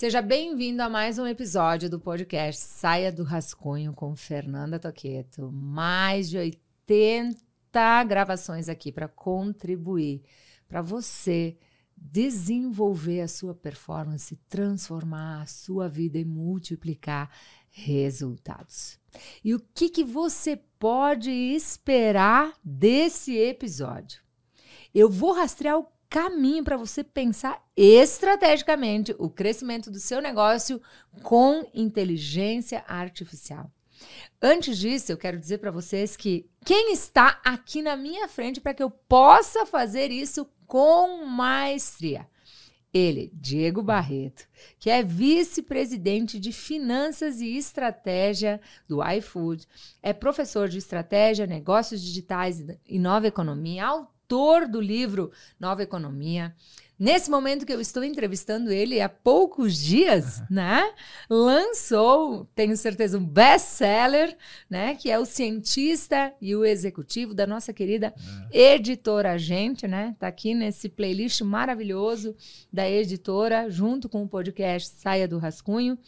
Seja bem-vindo a mais um episódio do podcast Saia do Rascunho com Fernanda Toqueto. Mais de 80 gravações aqui para contribuir para você desenvolver a sua performance, transformar a sua vida e multiplicar resultados. E o que, que você pode esperar desse episódio? Eu vou rastrear o caminho para você pensar estrategicamente o crescimento do seu negócio com inteligência artificial. Antes disso, eu quero dizer para vocês que quem está aqui na minha frente para que eu possa fazer isso com maestria? Ele, Diego Barreto, que é vice-presidente de Finanças e Estratégia do iFood, é professor de Estratégia, Negócios Digitais e Nova Economia, autor do livro Nova Economia. Nesse momento que eu estou entrevistando ele, há poucos dias, uhum. né? Lançou, tenho certeza, um best-seller, né? Que é o cientista e o executivo da nossa querida uhum. editora Gente, né? Tá aqui nesse playlist maravilhoso da editora, junto com o podcast Saia do Rascunho.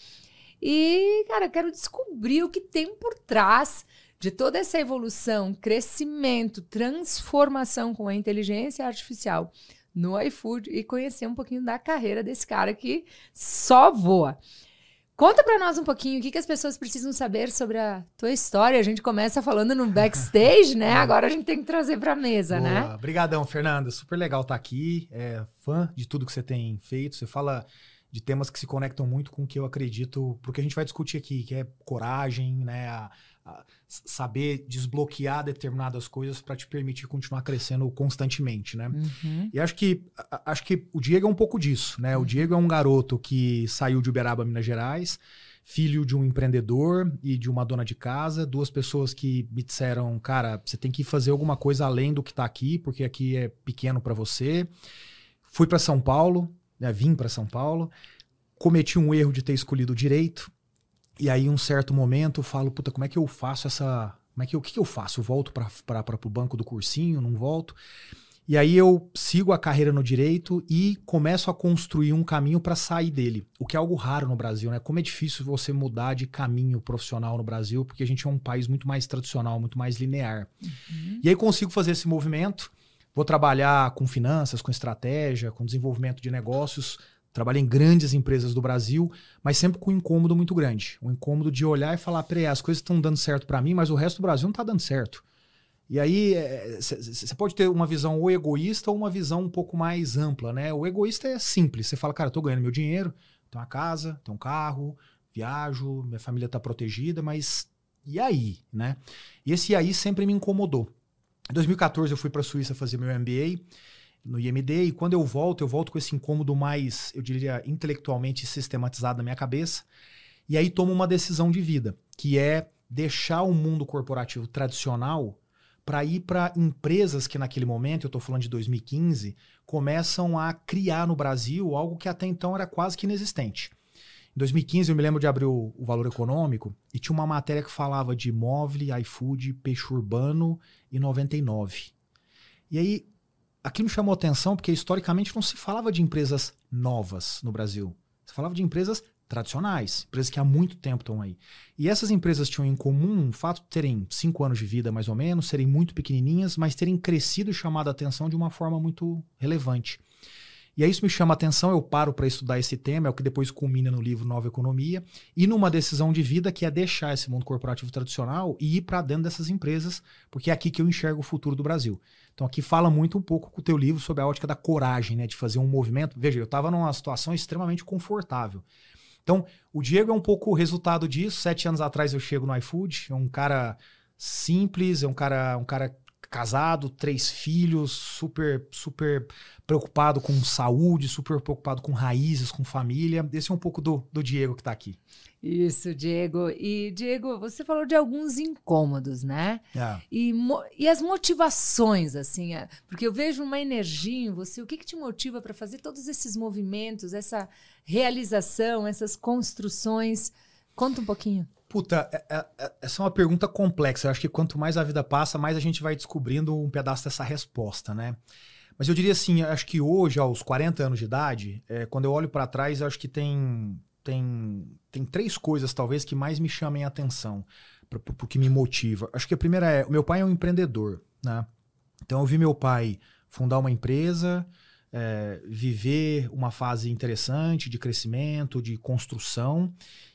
E, cara, quero descobrir o que tem por trás de toda essa evolução, crescimento, transformação com a inteligência artificial no iFood e conhecer um pouquinho da carreira desse cara que só voa. Conta para nós um pouquinho o que, que as pessoas precisam saber sobre a tua história. A gente começa falando no backstage, né? Agora a gente tem que trazer para mesa, né? Boa. né? Obrigadão, Fernanda. Super legal estar tá aqui. É, fã de tudo que você tem feito. Você fala de temas que se conectam muito com o que eu acredito, porque a gente vai discutir aqui, que é coragem, né? A, saber desbloquear determinadas coisas para te permitir continuar crescendo constantemente, né? Uhum. E acho que acho que o Diego é um pouco disso, né? Uhum. O Diego é um garoto que saiu de Uberaba, Minas Gerais, filho de um empreendedor e de uma dona de casa, duas pessoas que me disseram, cara, você tem que fazer alguma coisa além do que está aqui, porque aqui é pequeno para você. Fui para São Paulo, né? Vim para São Paulo, cometi um erro de ter escolhido direito e aí, um certo momento, eu falo, puta, como é que eu faço essa. Como é que eu, o que, que eu faço? Eu volto para o banco do cursinho, não volto? E aí eu sigo a carreira no direito e começo a construir um caminho para sair dele, o que é algo raro no Brasil, né? Como é difícil você mudar de caminho profissional no Brasil, porque a gente é um país muito mais tradicional, muito mais linear. Uhum. E aí consigo fazer esse movimento, vou trabalhar com finanças, com estratégia, com desenvolvimento de negócios, Trabalhei em grandes empresas do Brasil, mas sempre com um incômodo muito grande. Um incômodo de olhar e falar: peraí, as coisas estão dando certo para mim, mas o resto do Brasil não está dando certo. E aí, você é, pode ter uma visão ou egoísta ou uma visão um pouco mais ampla, né? O egoísta é simples. Você fala, cara, eu tô ganhando meu dinheiro, tenho uma casa, tenho um carro, viajo, minha família está protegida, mas e aí, né? E esse aí sempre me incomodou. Em 2014 eu fui para a Suíça fazer meu MBA no IMD, e quando eu volto, eu volto com esse incômodo mais, eu diria, intelectualmente sistematizado na minha cabeça, e aí tomo uma decisão de vida, que é deixar o mundo corporativo tradicional para ir para empresas que naquele momento, eu estou falando de 2015, começam a criar no Brasil algo que até então era quase que inexistente. Em 2015, eu me lembro de abrir o, o Valor Econômico e tinha uma matéria que falava de móvel, iFood, peixe urbano e 99. E aí aquilo me chamou atenção porque historicamente não se falava de empresas novas no Brasil. Se falava de empresas tradicionais, empresas que há muito tempo estão aí. E essas empresas tinham em comum o fato de terem cinco anos de vida, mais ou menos, serem muito pequenininhas, mas terem crescido e chamado a atenção de uma forma muito relevante. E aí isso me chama a atenção, eu paro para estudar esse tema, é o que depois culmina no livro Nova Economia, e numa decisão de vida que é deixar esse mundo corporativo tradicional e ir para dentro dessas empresas, porque é aqui que eu enxergo o futuro do Brasil. Então aqui fala muito um pouco com o teu livro sobre a ótica da coragem, né, de fazer um movimento. Veja, eu estava numa situação extremamente confortável. Então, o Diego é um pouco o resultado disso. Sete anos atrás eu chego no iFood, é um cara simples, é um cara, um cara casado, três filhos, super, super preocupado com saúde, super preocupado com raízes, com família. Esse é um pouco do, do Diego que está aqui. Isso, Diego. E, Diego, você falou de alguns incômodos, né? É. E, e as motivações, assim, é, porque eu vejo uma energia em você. O que, que te motiva para fazer todos esses movimentos, essa realização, essas construções? Conta um pouquinho. Puta, é, é, é, essa é uma pergunta complexa. Eu acho que quanto mais a vida passa, mais a gente vai descobrindo um pedaço dessa resposta, né? Mas eu diria assim, acho que hoje, aos 40 anos de idade, é, quando eu olho para trás, acho que tem, tem, tem três coisas talvez que mais me chamem a atenção, porque me motiva. Acho que a primeira é, o meu pai é um empreendedor, né? Então eu vi meu pai fundar uma empresa, é, viver uma fase interessante de crescimento, de construção,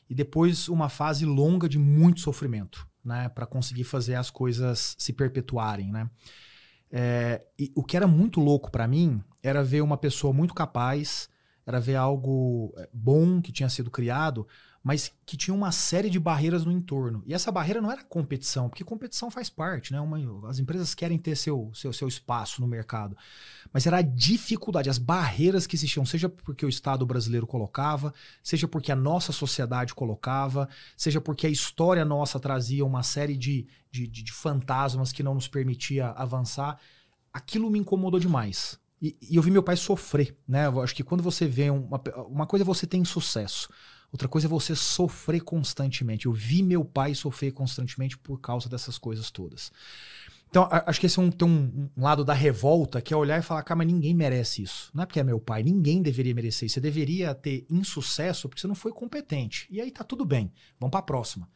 e depois uma fase longa de muito sofrimento, né? Para conseguir fazer as coisas se perpetuarem, né? É, e o que era muito louco para mim era ver uma pessoa muito capaz, era ver algo é, bom que tinha sido criado, mas que tinha uma série de barreiras no entorno. E essa barreira não era competição, porque competição faz parte, né? Uma, as empresas querem ter seu, seu, seu espaço no mercado. Mas era a dificuldade, as barreiras que existiam, seja porque o Estado brasileiro colocava, seja porque a nossa sociedade colocava, seja porque a história nossa trazia uma série de, de, de, de fantasmas que não nos permitia avançar. Aquilo me incomodou demais. E, e, eu vi meu pai sofrer, né? Eu acho que quando você vê uma, uma coisa você tem sucesso. Outra coisa é você sofrer constantemente. Eu vi meu pai sofrer constantemente por causa dessas coisas todas. Então, acho que esse é um, tem um, um, lado da revolta, que é olhar e falar, cara, mas ninguém merece isso. Não é porque é meu pai, ninguém deveria merecer isso. Você deveria ter insucesso porque você não foi competente. E aí tá tudo bem, vamos para a próxima.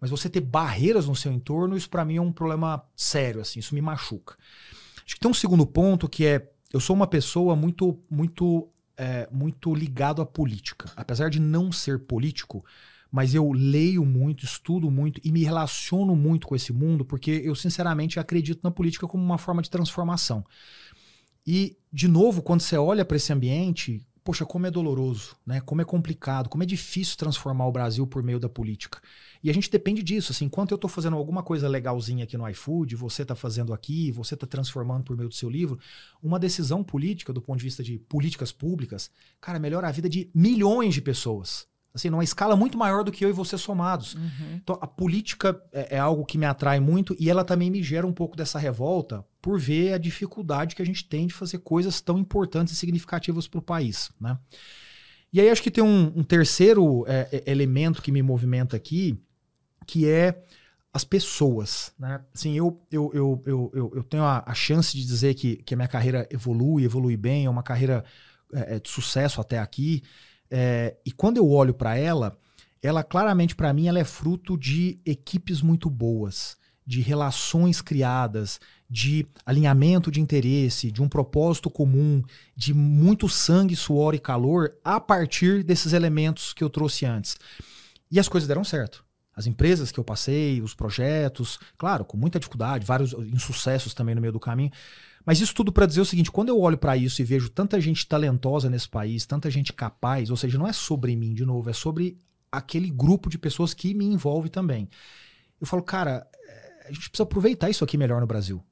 Mas você ter barreiras no seu entorno, isso para mim é um problema sério, assim, isso me machuca. Acho que tem um segundo ponto que é, eu sou uma pessoa muito, muito é, muito ligado à política. Apesar de não ser político, mas eu leio muito, estudo muito e me relaciono muito com esse mundo porque eu sinceramente acredito na política como uma forma de transformação. E, de novo, quando você olha para esse ambiente, poxa, como é doloroso, né? Como é complicado, como é difícil transformar o Brasil por meio da política. E a gente depende disso, assim, enquanto eu estou fazendo alguma coisa legalzinha aqui no iFood, você está fazendo aqui, você está transformando por meio do seu livro, uma decisão política do ponto de vista de políticas públicas, cara, melhora a vida de milhões de pessoas. Assim, numa escala muito maior do que eu e você somados. Uhum. Então, a política é, é, algo que me atrai muito e ela também me gera um pouco dessa revolta por ver a dificuldade que a gente tem de fazer coisas tão importantes e significativas para o país, né? E aí acho que tem um, um terceiro é, é, elemento que me movimenta aqui, que é as pessoas, né? Assim, eu, eu, eu, eu, eu, tenho a, a, chance de dizer que, que a minha carreira evolui, evolui bem, é uma carreira é, é de sucesso até aqui, é, e quando eu olho para ela, ela claramente para mim ela é fruto de equipes muito boas, de relações criadas, de alinhamento de interesse, de um propósito comum, de muito sangue, suor e calor a partir desses elementos que eu trouxe antes. E as coisas deram certo. As empresas que eu passei, os projetos, claro, com muita dificuldade, vários insucessos também no meio do caminho, mas isso tudo para dizer o seguinte: quando eu olho para isso e vejo tanta gente talentosa nesse país, tanta gente capaz, ou seja, não é sobre mim de novo, é sobre aquele grupo de pessoas que me envolve também. Eu falo, cara, eh, a gente precisa aproveitar isso aqui melhor no Brasil.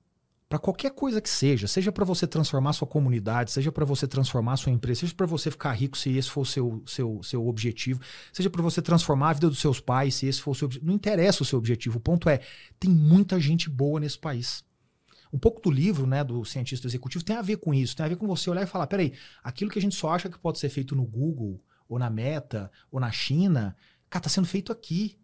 Para qualquer coisa que seja, seja para você transformar sua comunidade, seja para você transformar sua empresa, seja para você ficar rico, se esse for o seu, seu, seu objetivo, seja para você transformar a vida dos seus pais, se esse for o seu objetivo. Não interessa o seu objetivo. O ponto é: tem muita gente boa nesse país. Um pouco do livro, né, do cientista executivo tem a ver com isso, tem a ver com você olhar e falar, peraí, aquilo que a gente só acha que pode ser feito no Google, ou na Meta, ou na China, cara, tá sendo feito aqui.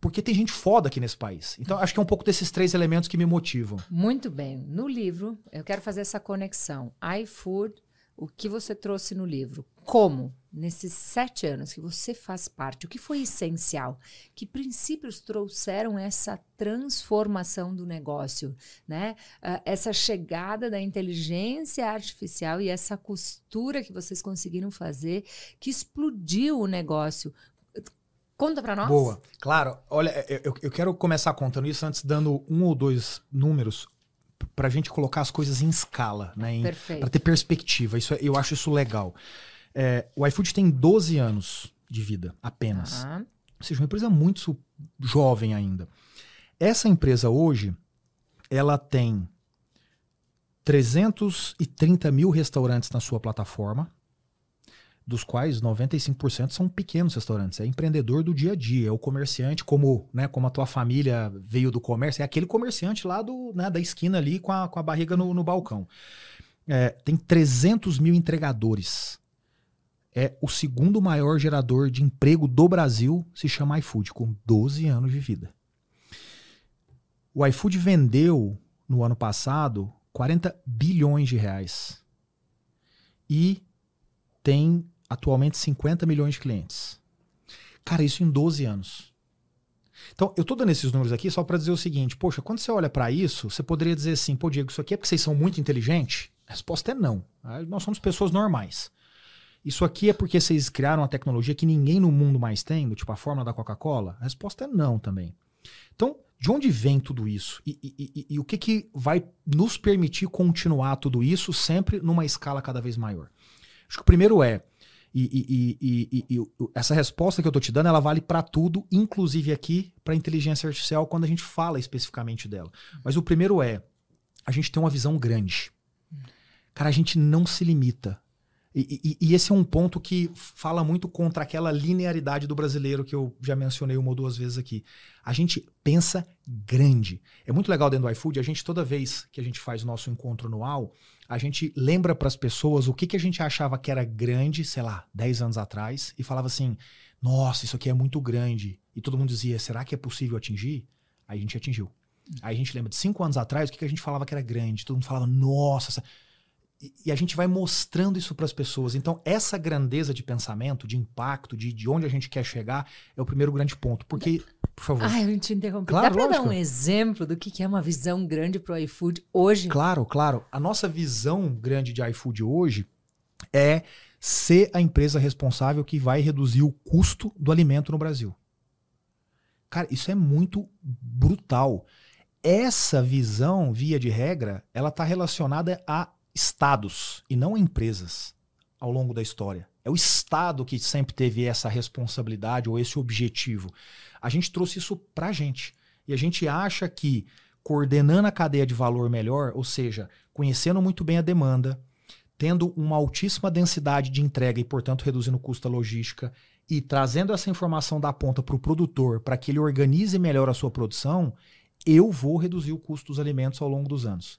Porque tem gente foda aqui nesse país. Então, acho que é um pouco desses três elementos que me motivam. Muito bem. No livro, eu quero fazer essa conexão. iFood, o que você trouxe no livro? Como, nesses sete anos que você faz parte, o que foi essencial? Que princípios trouxeram essa transformação do negócio? Né? Uh, essa chegada da inteligência artificial e essa costura que vocês conseguiram fazer que explodiu o negócio. Conta para nós. Boa. Claro. Olha, eu, eu quero começar contando isso antes dando um ou dois números para a gente colocar as coisas em escala, né? Para ter perspectiva. Isso, é, eu acho isso legal. É, o iFood tem 12 anos de vida apenas. Uhum. Ou seja, uma empresa muito jovem ainda. Essa empresa hoje, ela tem 330 mil restaurantes na sua plataforma dos quais 95% são pequenos restaurantes. É empreendedor do dia a dia, é o comerciante, como, né, como a tua família veio do comércio, é aquele comerciante lá do, né, da esquina ali com a, com a barriga no, no balcão. É, tem 300 mil entregadores. É o segundo maior gerador de emprego do Brasil, se chama iFood, com 12 anos de vida. O iFood vendeu no ano passado 40 bilhões de reais. E tem atualmente 50 milhões de clientes. Cara, isso em 12 anos. Então, eu tô dando esses números aqui só para dizer o seguinte: poxa, quando você olha para isso, você poderia dizer assim, pô, Diego, isso aqui é porque vocês são muito inteligentes? A resposta é não. Nós somos pessoas normais. Isso aqui é porque vocês criaram uma tecnologia que ninguém no mundo mais tem, do tipo a fórmula da Coca-Cola? A resposta é não também. Então, de onde vem tudo isso? E, e, e, e, o que, que vai nos permitir continuar tudo isso sempre numa escala cada vez maior? Acho que o primeiro é, e, essa resposta que eu estou te dando, ela vale para tudo, inclusive aqui para inteligência artificial, quando a gente fala especificamente dela. Mas o primeiro é, a gente tem uma visão grande. Cara, a gente não se limita e, e, e, esse é um ponto que fala muito contra aquela linearidade do brasileiro que eu já mencionei uma ou duas vezes aqui. A gente pensa grande. É muito legal dentro do iFood, a gente, toda vez que a gente faz o nosso encontro anual, a gente lembra para as pessoas o que, que a gente achava que era grande, sei lá, 10 anos atrás, e falava assim: nossa, isso aqui é muito grande. E todo mundo dizia: será que é possível atingir? Aí a gente atingiu. Aí a gente lembra de cinco anos atrás, o que, que a gente falava que era grande? Todo mundo falava: nossa. Essa e a gente vai mostrando isso para as pessoas. Então, essa grandeza de pensamento, de impacto, de, de onde a gente quer chegar, é o primeiro grande ponto. Porque, por favor. Ah, eu te interrompi. Claro, Dá para dar um exemplo do que é uma visão grande para o iFood hoje? Claro, claro. A nossa visão grande de iFood hoje é ser a empresa responsável que vai reduzir o custo do alimento no Brasil. Cara, isso é muito brutal. Essa visão, via de regra, ela está relacionada a estados e não empresas ao longo da história. É o Estado que sempre teve essa responsabilidade ou esse objetivo. A gente trouxe isso para a gente. E a gente acha que coordenando a cadeia de valor melhor, ou seja, conhecendo muito bem a demanda, tendo uma altíssima densidade de entrega e, portanto, reduzindo o custo da logística, e trazendo essa informação da ponta para o produtor para que ele organize melhor a sua produção, eu vou reduzir o custo dos alimentos ao longo dos anos.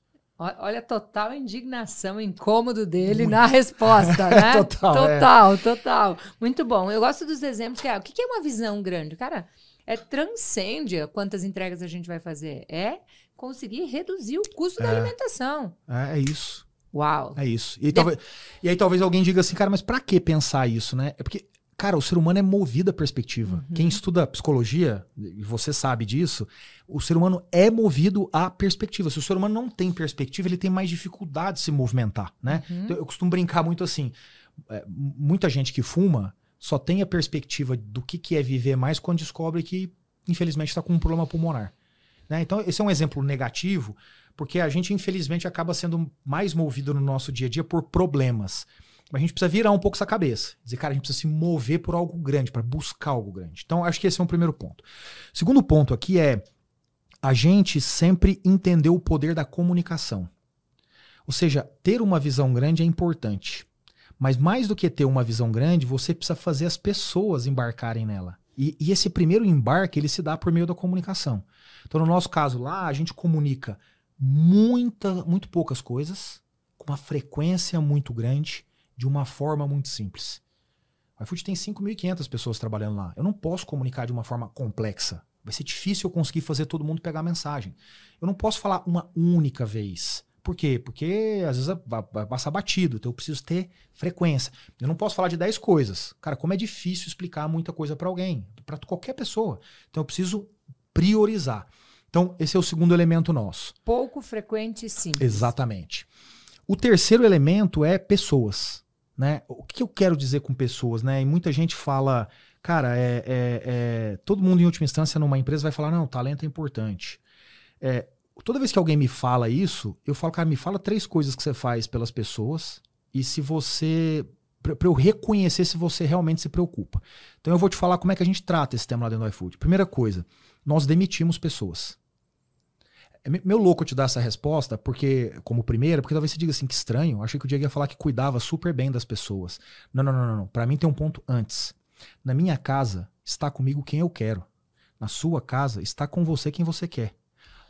Olha a total indignação, incômodo dele Muito. na resposta, né? total, total, é. total. Muito bom. Eu gosto dos exemplos que é, o que é uma visão grande? Cara, é transcende quantas entregas a gente vai fazer. É conseguir reduzir o custo é. da alimentação. É, é, isso. Uau. É isso. E, De... talvez, e aí talvez alguém diga assim, cara, mas para que pensar isso, né? É porque Cara, o ser humano é movido a perspectiva. Uhum. Quem estuda psicologia, e você sabe disso, o ser humano é movido à perspectiva. Se o ser humano não tem perspectiva, ele tem mais dificuldade de se movimentar, né? Uhum. Então, eu costumo brincar muito assim. É, muita gente que fuma só tem a perspectiva do que, que é viver mais quando descobre que, infelizmente, está com um problema pulmonar. Né? Então, esse é um exemplo negativo, porque a gente, infelizmente, acaba sendo mais movido no nosso dia a dia por problemas. Mas a gente precisa virar um pouco essa cabeça. Dizer, cara, a gente precisa se mover por algo grande, para buscar algo grande. Então, acho que esse é um primeiro ponto. Segundo ponto aqui é a gente sempre entender o poder da comunicação. Ou seja, ter uma visão grande é importante. Mas mais do que ter uma visão grande, você precisa fazer as pessoas embarcarem nela. E, e esse primeiro embarque, ele se dá por meio da comunicação. Então, no nosso caso lá, a gente comunica muita, muito poucas coisas, com uma frequência muito grande, de uma forma muito simples. O iFood tem 5.500 pessoas trabalhando lá. Eu não posso comunicar de uma forma complexa. Vai ser difícil eu conseguir fazer todo mundo pegar a mensagem. Eu não posso falar uma única vez. Por quê? Porque às vezes vai passar batido, então eu preciso ter frequência. Eu não posso falar de 10 coisas. Cara, como é difícil explicar muita coisa para alguém, para qualquer pessoa. Então eu preciso priorizar. Então, esse é o segundo elemento nosso. Pouco frequente e simples. Exatamente. O terceiro elemento é pessoas. Né? O que eu quero dizer com pessoas? Né? E muita gente fala, cara, é, é, é, todo mundo em última instância numa empresa vai falar, não, talento é importante. É, toda vez que alguém me fala isso, eu falo, cara, me fala três coisas que você faz pelas pessoas e se você. para eu reconhecer se você realmente se preocupa. Então eu vou te falar como é que a gente trata esse tema lá dentro do iFood. Primeira coisa, nós demitimos pessoas. É meio louco te dar essa resposta, porque, como primeira, porque talvez você diga assim, que estranho. Achei que o Diego ia falar que cuidava super bem das pessoas. Não, não, não, não. não. Para mim tem um ponto antes. Na minha casa está comigo quem eu quero. Na sua casa está com você quem você quer.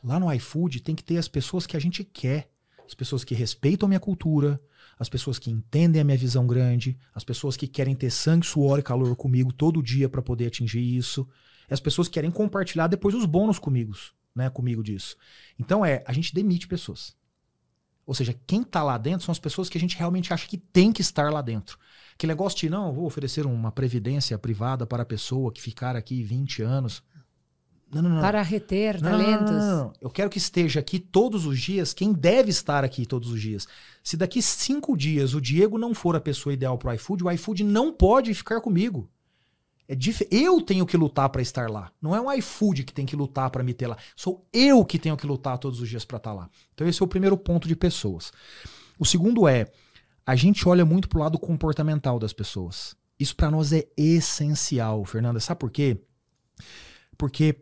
Lá no iFood tem que ter as pessoas que a gente quer. As pessoas que respeitam a minha cultura, as pessoas que entendem a minha visão grande, as pessoas que querem ter sangue, suor e calor comigo todo dia para poder atingir isso. As pessoas que querem compartilhar depois os bônus comigo né, comigo disso. Então é, a gente demite pessoas. Ou seja, quem está lá dentro são as pessoas que a gente realmente acha que tem que estar lá dentro. Que negócio de, não, vou oferecer uma previdência privada para a pessoa que ficar aqui 20 anos. Não, não, não. Para reter não, talentos. Não, não, Eu quero que esteja aqui todos os dias quem deve estar aqui todos os dias. Se daqui cinco dias o Diego não for a pessoa ideal para o iFood, o iFood não pode ficar comigo. É dif... Eu tenho que lutar para estar lá. Não é um iFood que tem que lutar para me ter lá. Sou eu que tenho que lutar todos os dias para estar tá lá. Então esse é o primeiro ponto de pessoas. O segundo é, a gente olha muito pro lado comportamental das pessoas. Isso para nós é essencial, Fernanda. Sabe por quê? Porque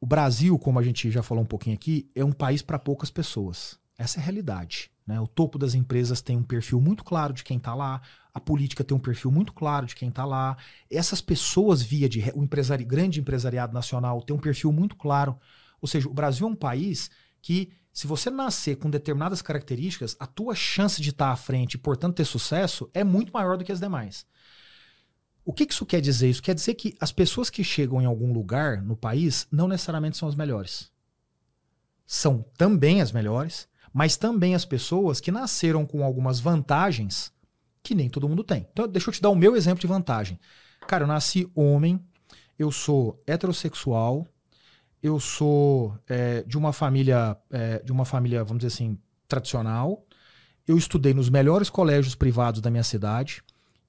o Brasil, como a gente já falou um pouquinho aqui, é um país para poucas pessoas. Essa é a realidade. Né? O topo das empresas tem um perfil muito claro de quem está lá, a política tem um perfil muito claro de quem está lá. Essas pessoas, via de o empresari, grande empresariado nacional, tem um perfil muito claro. Ou seja, o Brasil é um país que, se você nascer com determinadas características, a tua chance de estar tá à frente e, portanto, ter sucesso é muito maior do que as demais. O que isso quer dizer? Isso quer dizer que as pessoas que chegam em algum lugar no país não necessariamente são as melhores. São também as melhores, mas também as pessoas que nasceram com algumas vantagens que nem todo mundo tem. Então, deixa eu te dar o meu exemplo de vantagem. Cara, eu nasci homem, eu sou heterossexual, eu sou é, de uma família, é, de uma família, vamos dizer assim, tradicional. Eu estudei nos melhores colégios privados da minha cidade.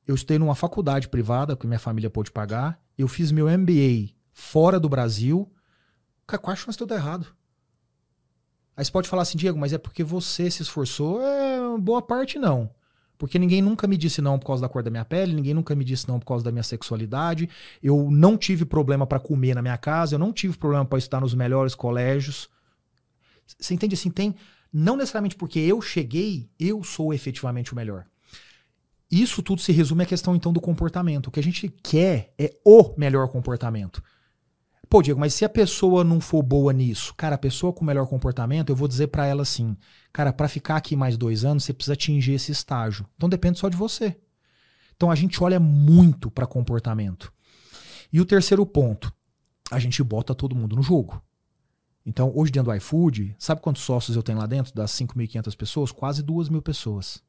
Eu estudei numa faculdade privada que minha família pôde pagar. Eu fiz meu MBA fora do Brasil. Cara, qual a chance de eu dar errado? Aí você pode falar assim, Diego, mas é porque você se esforçou? É, boa parte não. Porque ninguém nunca me disse não por causa da cor da minha pele, ninguém nunca me disse não por causa da minha sexualidade. Eu não tive problema para comer na minha casa, eu não tive problema para estudar nos melhores colégios. Você entende assim? Tem. Não necessariamente porque eu cheguei, eu sou efetivamente o melhor. Isso tudo se resume à questão então do comportamento. O que a gente quer é o melhor comportamento. Pô, Diego, mas se a pessoa não for boa nisso, cara, a pessoa com melhor comportamento, eu vou dizer para ela assim, cara, para ficar aqui mais dois anos, você precisa atingir esse estágio. Então depende só de você. Então a gente olha muito para comportamento. E o terceiro ponto, a gente bota todo mundo no jogo. Então, hoje dentro do iFood, sabe quantos sócios eu tenho lá dentro? Das 5.500 pessoas? Quase 2 mil pessoas.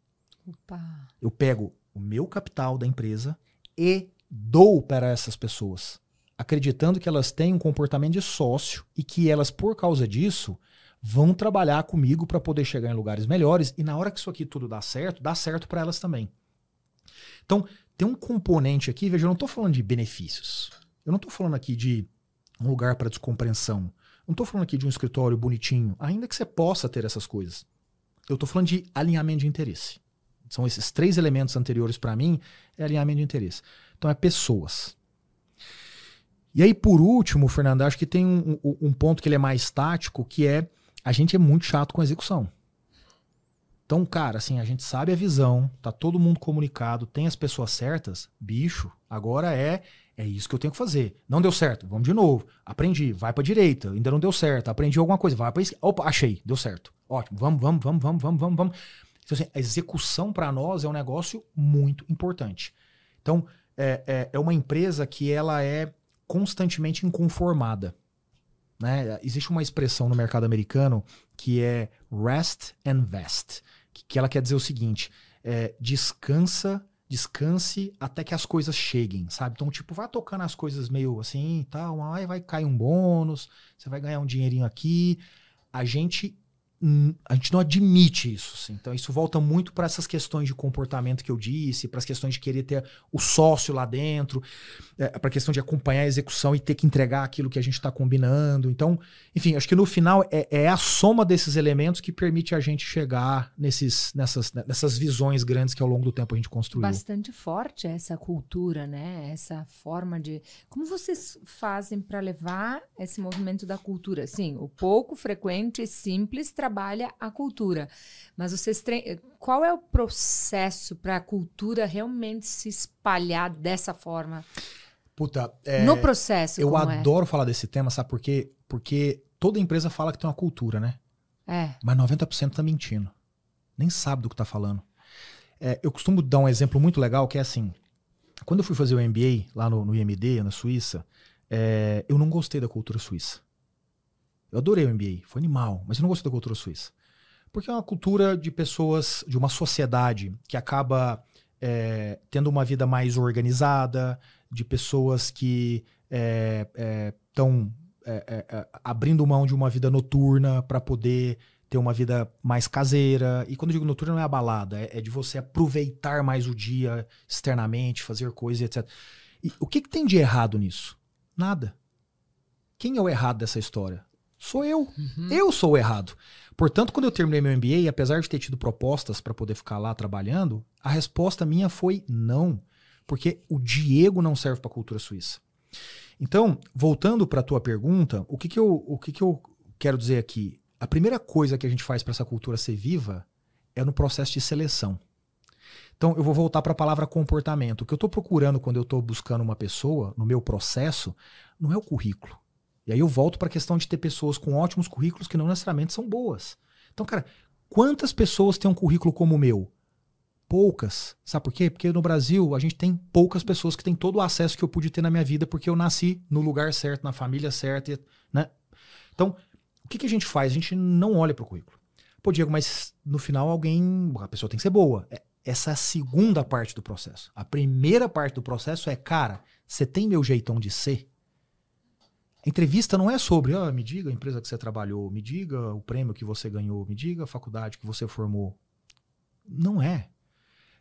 Opa. Eu pego o meu capital da empresa e dou para essas pessoas, acreditando que elas têm um comportamento de sócio e que elas, por causa disso, vão trabalhar comigo para poder chegar em lugares melhores e na hora que isso aqui tudo dá certo, dá certo para elas também. Então, tem um componente aqui, veja, eu não estou falando de benefícios. Eu não estou falando aqui de um lugar para descompreensão. Não estou falando aqui de um escritório bonitinho, ainda que você possa ter essas coisas. Eu estou falando de alinhamento de interesse. São esses três elementos anteriores para mim, é alinhamento de interesse. Então é pessoas. E aí, por último, Fernando, acho que tem um, um, ponto que ele é mais tático, que é a gente é muito chato com a execução. Então, cara, assim, a gente sabe a visão, tá todo mundo comunicado, tem as pessoas certas, bicho, agora é é isso que eu tenho que fazer. Não deu certo, vamos de novo. Aprendi, vai para direita, ainda não deu certo. Aprendi alguma coisa, vai para esquerda. Opa, achei, deu certo. Ótimo, vamos, vamos, vamos, vamos, vamos, vamos, vamos. Então, assim, a execução para nós é um negócio muito importante. Então, é, é, é, uma empresa que ela é constantemente inconformada. Né? Existe uma expressão no mercado americano que é rest and vest, que, que ela quer dizer o seguinte: é, descansa, descanse até que as coisas cheguem, sabe? Então, tipo, vai tocando as coisas meio assim, tal, aí vai cair um bônus, você vai ganhar um dinheirinho aqui. A gente a gente não admite isso. Assim. Então, isso volta muito para essas questões de comportamento que eu disse, para as questões de querer ter o sócio lá dentro, é, para a questão de acompanhar a execução e ter que entregar aquilo que a gente está combinando. Então, enfim, acho que no final é, é, a soma desses elementos que permite a gente chegar nesses, nessas, nessas visões grandes que ao longo do tempo a gente construiu. Bastante forte essa cultura, né? Essa forma de. Como vocês fazem para levar esse movimento da cultura? Sim, o pouco frequente, simples, trabalho trabalha a cultura. Mas vocês tre... qual é o processo para a cultura realmente se espalhar dessa forma? Puta, é, no processo. Eu é? adoro é? falar desse tema, sabe por quê? Porque toda empresa fala que tem uma cultura, né? É. Mas 90% tá mentindo. Nem sabe do que tá falando. É, eu costumo dar um exemplo muito legal que é assim: quando eu fui fazer o MBA lá no, no IMD, na Suíça, é, eu não gostei da cultura suíça. Eu adorei o MBA, foi animal, mas eu não gostei da cultura suíça. Porque é uma cultura de pessoas, de uma sociedade que acaba é, tendo uma vida mais organizada, de pessoas que estão é, é, é, abrindo mão de uma vida noturna para poder ter uma vida mais caseira. E quando eu digo noturna, não é a balada, é, é de você aproveitar mais o dia externamente, fazer coisas, etc. E o que, que tem de errado nisso? Nada. Quem é o errado dessa história? Sou eu. Uhum. Eu sou o errado. Portanto, quando eu terminei meu MBA, apesar de ter tido propostas para poder ficar lá trabalhando, a resposta minha foi não. Porque o Diego não serve para a cultura suíça. Então, voltando para a tua pergunta, o que, que, eu, o que, que eu quero dizer aqui? A primeira coisa que a gente faz para essa cultura ser viva é no processo de seleção. Então, eu vou voltar para a palavra comportamento. O que eu estou procurando quando eu estou buscando uma pessoa, no meu processo, não é o currículo. E aí eu volto para a questão de ter pessoas com ótimos currículos que não necessariamente são boas. Então, cara, quantas pessoas têm um currículo como o meu? Poucas. Sabe por quê? Porque no Brasil a gente tem poucas pessoas que têm todo o acesso que eu pude ter na minha vida porque eu nasci no lugar certo, na família certa, né? Então, o que, que a gente faz? A gente não olha para o currículo. Pô, Diego, mas no final alguém. A pessoa tem que ser boa. É, essa é a segunda parte do processo. A primeira parte do processo é, cara, você tem meu jeitão de ser? A entrevista não é sobre, ah, me diga a empresa que você trabalhou, me diga o prêmio que você ganhou, me diga a faculdade que você formou. Não é.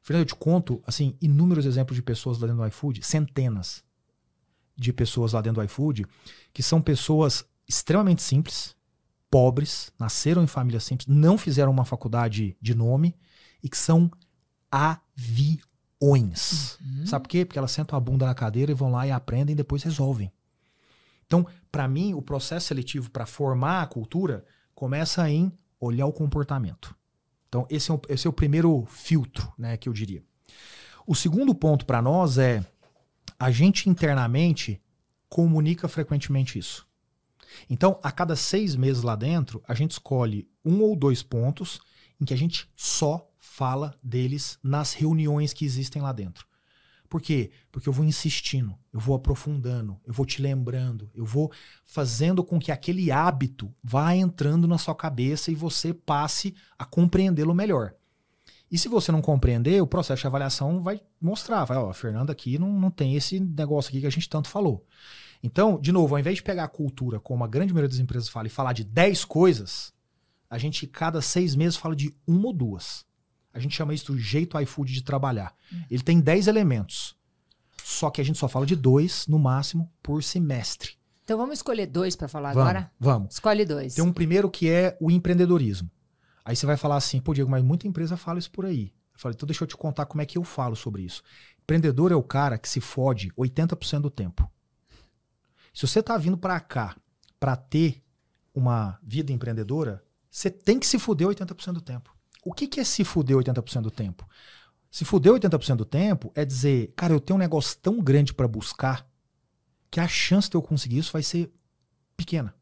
Fernando, eu te conto, assim, inúmeros exemplos de pessoas lá dentro do iFood, centenas de pessoas lá dentro do iFood, que são pessoas extremamente simples, pobres, nasceram em famílias simples, não fizeram uma faculdade de nome e que são aviões. Uhum. Sabe por quê? Porque elas sentam a bunda na cadeira e vão lá e aprendem e depois resolvem. Então, para mim, o processo seletivo para formar a cultura começa em olhar o comportamento. Então, esse é o, esse é o primeiro filtro, né, que eu diria. O segundo ponto para nós é a gente internamente comunica frequentemente isso. Então, a cada seis meses lá dentro, a gente escolhe um ou dois pontos em que a gente só fala deles nas reuniões que existem lá dentro. Por quê? Porque eu vou insistindo, eu vou aprofundando, eu vou te lembrando, eu vou fazendo com que aquele hábito vá entrando na sua cabeça e você passe a compreendê-lo melhor. E se você não compreender, o processo de avaliação vai mostrar, vai, ó, a Fernanda aqui não, não tem esse negócio aqui que a gente tanto falou. Então, de novo, ao invés de pegar a cultura, como a grande maioria das empresas fala, e falar de 10 coisas, a gente cada seis meses fala de uma ou duas. A gente chama isso do jeito iFood de trabalhar. Hum. Ele tem 10 elementos. Só que a gente só fala de dois, no máximo, por semestre. Então vamos escolher dois para falar vamos, agora? Vamos. Escolhe dois. Tem um primeiro que é o empreendedorismo. Aí você vai falar assim, pô, Diego, mas muita empresa fala isso por aí. Eu falei, então deixa eu te contar como é que eu falo sobre isso. Empreendedor é o cara que se fode 80% do tempo. Se você tá vindo para cá para ter uma vida empreendedora, você tem que se fuder 80% do tempo. O que, que é se fuder 80% do tempo? Se fuder 80% do tempo é dizer, cara, eu tenho um negócio tão grande para buscar que a chance de eu conseguir isso vai ser pequena.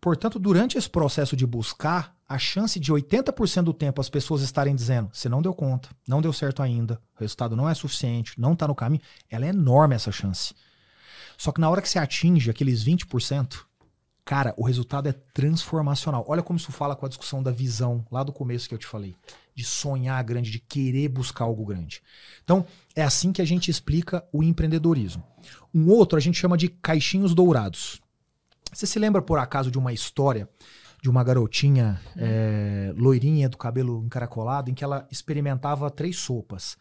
Portanto, durante esse processo de buscar, a chance de 80% do tempo as pessoas estarem dizendo, você não deu conta, não deu certo ainda, o resultado não é suficiente, não está no caminho, ela é enorme essa chance. Só que na hora que você atinge aqueles 20%, Cara, o resultado é transformacional. Olha como isso fala com a discussão da visão lá do começo que eu te falei. De sonhar grande, de querer buscar algo grande. Então, é assim que a gente explica o empreendedorismo. Um outro a gente chama de caixinhos dourados. Você se lembra, por acaso, de uma história de uma garotinha é, loirinha do cabelo encaracolado em que ela experimentava três sopas.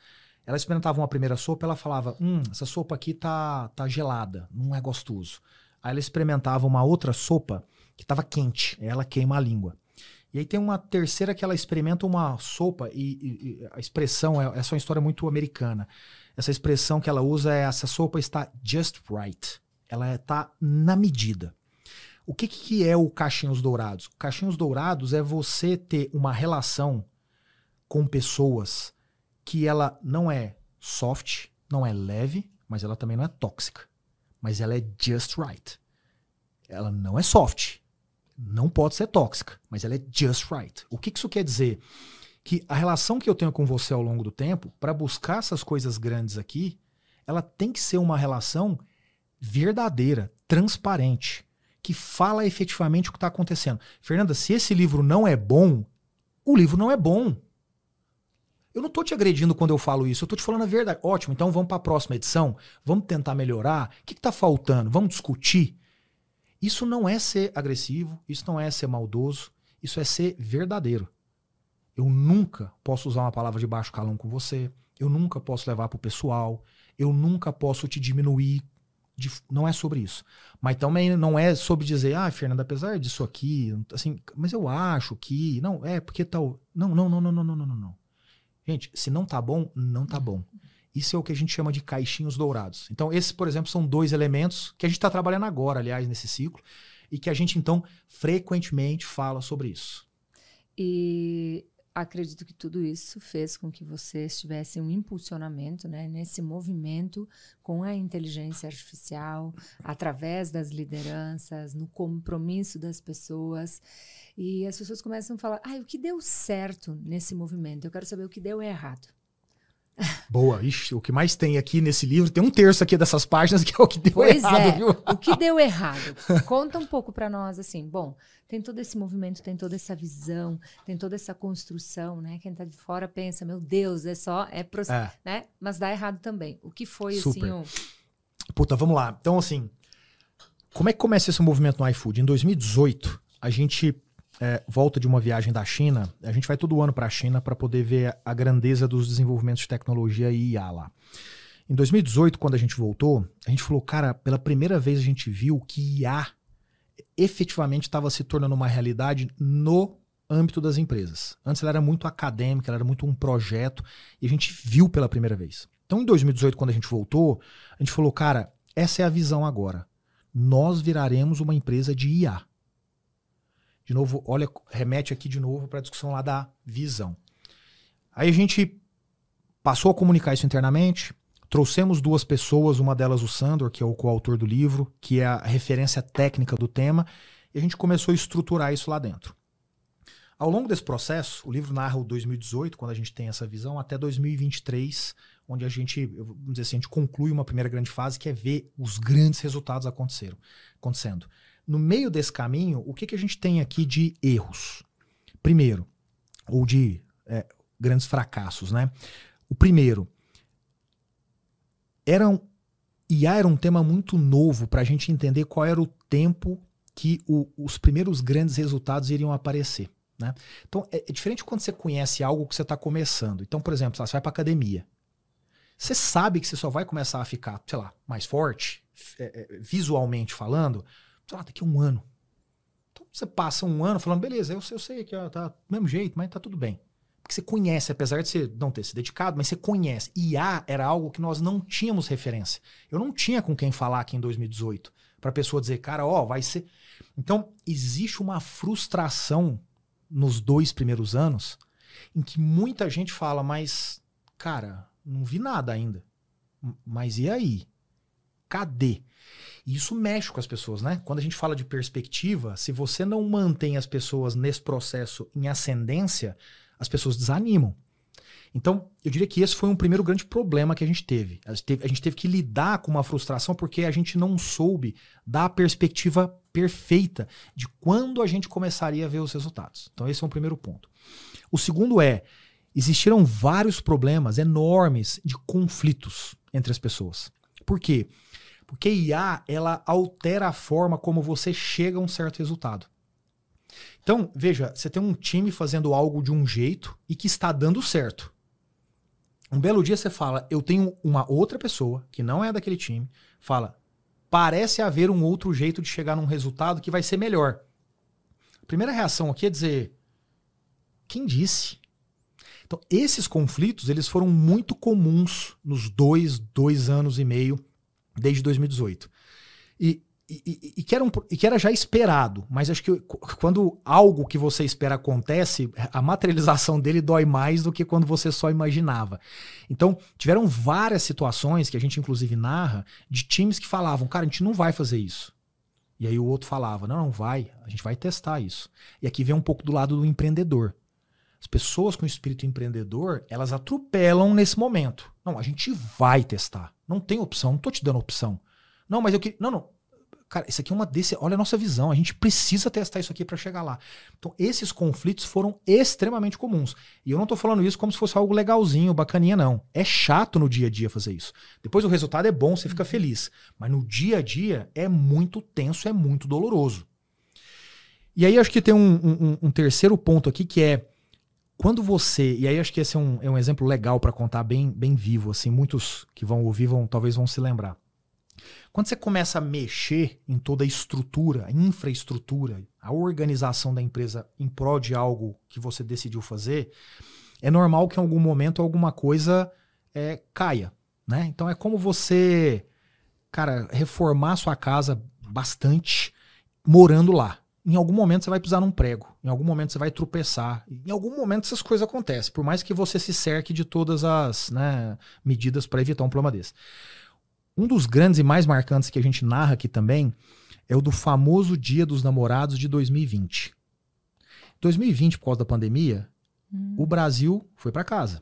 Ela experimentava uma primeira sopa, ela falava: Hum, essa sopa aqui tá, tá gelada, não é gostoso. Aí ela experimentava uma outra sopa que estava quente, ela queima a língua. E aí tem uma terceira que ela experimenta uma sopa e, e, e a expressão, é, essa é uma história muito americana. Essa expressão que ela usa é essa sopa está just right. Ela está na medida. O que, que é o Caixinhos Dourados? O Caixinhos Dourados é você ter uma relação com pessoas que ela não é soft, não é leve, mas ela também não é tóxica mas ela é just right. Ela não é soft, não pode ser tóxica, mas ela é just right. O que isso quer dizer? Que a relação que eu tenho com você ao longo do tempo, para buscar essas coisas grandes aqui, ela tem que ser uma relação verdadeira, transparente, que fala efetivamente o que está acontecendo. Fernanda, se esse livro não é bom, o livro não é bom. Eu não tô te agredindo quando eu falo isso, eu tô te falando a verdade. Ótimo, então vamos para a próxima edição, vamos tentar melhorar. O que, que tá faltando? Vamos discutir. Isso não é ser agressivo, isso não é ser maldoso, isso é ser verdadeiro. Eu nunca posso usar uma palavra de baixo calão com você, eu nunca posso levar pro pessoal, eu nunca posso te diminuir. De, não é sobre isso. Mas também não é sobre dizer, ah, Fernanda, apesar disso aqui, assim, mas eu acho que. Não, é porque tal. Não, não, não, não, não, não, não, não. Gente, se não tá bom, não tá bom. Isso é o que a gente chama de caixinhos dourados. Então, esses, por exemplo, são dois elementos que a gente está trabalhando agora, aliás, nesse ciclo, e que a gente, então, frequentemente fala sobre isso. E acredito que tudo isso fez com que você estivesse um impulsionamento né, nesse movimento com a inteligência artificial, através das lideranças, no compromisso das pessoas. E as pessoas começam a falar: ah, o que deu certo nesse movimento? Eu quero saber o que deu errado. Boa, Ixi, o que mais tem aqui nesse livro, tem um terço aqui dessas páginas que é o que deu pois errado, é. viu? O que deu errado? Conta um pouco para nós, assim, bom, tem todo esse movimento, tem toda essa visão, tem toda essa construção, né? Quem tá de fora pensa, meu Deus, é só, é, pro, é. né? Mas dá errado também. O que foi, Super. assim, o... Puta, vamos lá. Então, assim, como é que começa esse movimento no iFood? Em 2018, a gente é, volta de uma viagem da China, a gente vai todo ano para a China para poder ver a grandeza dos desenvolvimentos de tecnologia e IA lá. Em 2018, quando a gente voltou, a gente falou, cara, pela primeira vez a gente viu que IA efetivamente estava se tornando uma realidade no âmbito das empresas. Antes ela era muito acadêmica, ela era muito um projeto, e a gente viu pela primeira vez. Então, em 2018, quando a gente voltou, a gente falou, cara, essa é a visão agora. Nós viraremos uma empresa de IA. De novo, olha, remete aqui de novo para a discussão lá da visão. Aí a gente passou a comunicar isso internamente, trouxemos duas pessoas, uma delas o Sandor, que é o coautor do livro, que é a referência técnica do tema, e a gente começou a estruturar isso lá dentro. Ao longo desse processo, o livro narra o 2018, quando a gente tem essa visão, até 2023, onde a gente, vamos dizer assim, a gente conclui uma primeira grande fase, que é ver os grandes resultados aconteceram, acontecendo. No meio desse caminho, o que, que a gente tem aqui de erros? Primeiro, ou de é, grandes fracassos, né? O primeiro, era um, IA era um tema muito novo para a gente entender qual era o tempo que o, os primeiros grandes resultados iriam aparecer. Né? Então, é, é diferente quando você conhece algo que você está começando. Então, por exemplo, você vai para academia. Você sabe que você só vai começar a ficar, sei lá, mais forte, é, é visualmente falando, sei lá, daqui a um ano. Então você passa um ano falando, beleza, eu, eu sei que tá do mesmo jeito, mas tá tudo bem. Porque você conhece, apesar de você não ter se dedicado, mas você conhece. IA era algo que nós não tínhamos referência. Eu não tinha com quem falar aqui em 2018 para a pessoa dizer, cara, ó, vai ser. Então, existe uma frustração nos dois primeiros anos em que muita gente fala, mas, cara, não vi nada ainda. Mas e aí? Cadê? E isso mexe com as pessoas, né? Quando a gente fala de perspectiva, se você não mantém as pessoas nesse processo em ascendência, as pessoas desanimam. Então, eu diria que esse foi um primeiro grande problema que a gente teve. A gente teve, a gente teve que lidar com uma frustração porque a gente não soube dar a perspectiva perfeita de quando a gente começaria a ver os resultados. Então, esse é um primeiro ponto. O segundo é: existiram vários problemas enormes de conflitos entre as pessoas. Por quê? IA, ela altera a forma como você chega a um certo resultado. Então, veja, você tem um time fazendo algo de um jeito e que está dando certo. Um belo dia você fala, eu tenho uma outra pessoa que não é daquele time, fala, parece haver um outro jeito de chegar num resultado que vai ser melhor. A primeira reação aqui é dizer, quem disse? Então, esses conflitos, eles foram muito comuns nos dois, dois anos e meio desde 2018. E, e, e, que era um, e que era já esperado, mas acho que quando algo que você espera acontece, a materialização dele dói mais do que quando você só imaginava. Então, tiveram várias situações que a gente inclusive narra de times que falavam, cara, a gente não vai fazer isso. E aí o outro falava, não, não vai, a gente vai testar isso. E aqui vem um pouco do lado do empreendedor. As pessoas com espírito empreendedor, elas atropelam nesse momento. Não, a gente vai testar. Não tem opção, não tô te dando opção. Não, mas eu que Não, não. Cara, isso aqui é uma desse. Olha a nossa visão. A gente precisa testar isso aqui para chegar lá. Então, esses conflitos foram extremamente comuns. E eu não tô falando isso como se fosse algo legalzinho, bacaninha, não. É chato no dia a dia fazer isso. Depois o resultado é bom, você fica feliz. Mas no dia a dia é muito tenso, é muito doloroso. E aí acho que tem um, um, um terceiro ponto aqui que é quando você. E aí acho que esse é um, é um exemplo legal para contar bem, bem vivo, assim, muitos que vão ouvir vão, talvez vão se lembrar. Quando você começa a mexer em toda a estrutura, a infraestrutura, a organização da empresa em prol de algo que você decidiu fazer, é normal que em algum momento alguma coisa é, caia. Né? Então é como você, cara, reformar sua casa bastante morando lá. Em algum momento você vai pisar num prego, em algum momento você vai tropeçar, em algum momento essas coisas acontecem, por mais que você se cerque de todas as né, medidas para evitar um problema desse. Um dos grandes e mais marcantes que a gente narra aqui também é o do famoso Dia dos Namorados de 2020. 2020, por causa da pandemia, hum. o Brasil foi para casa.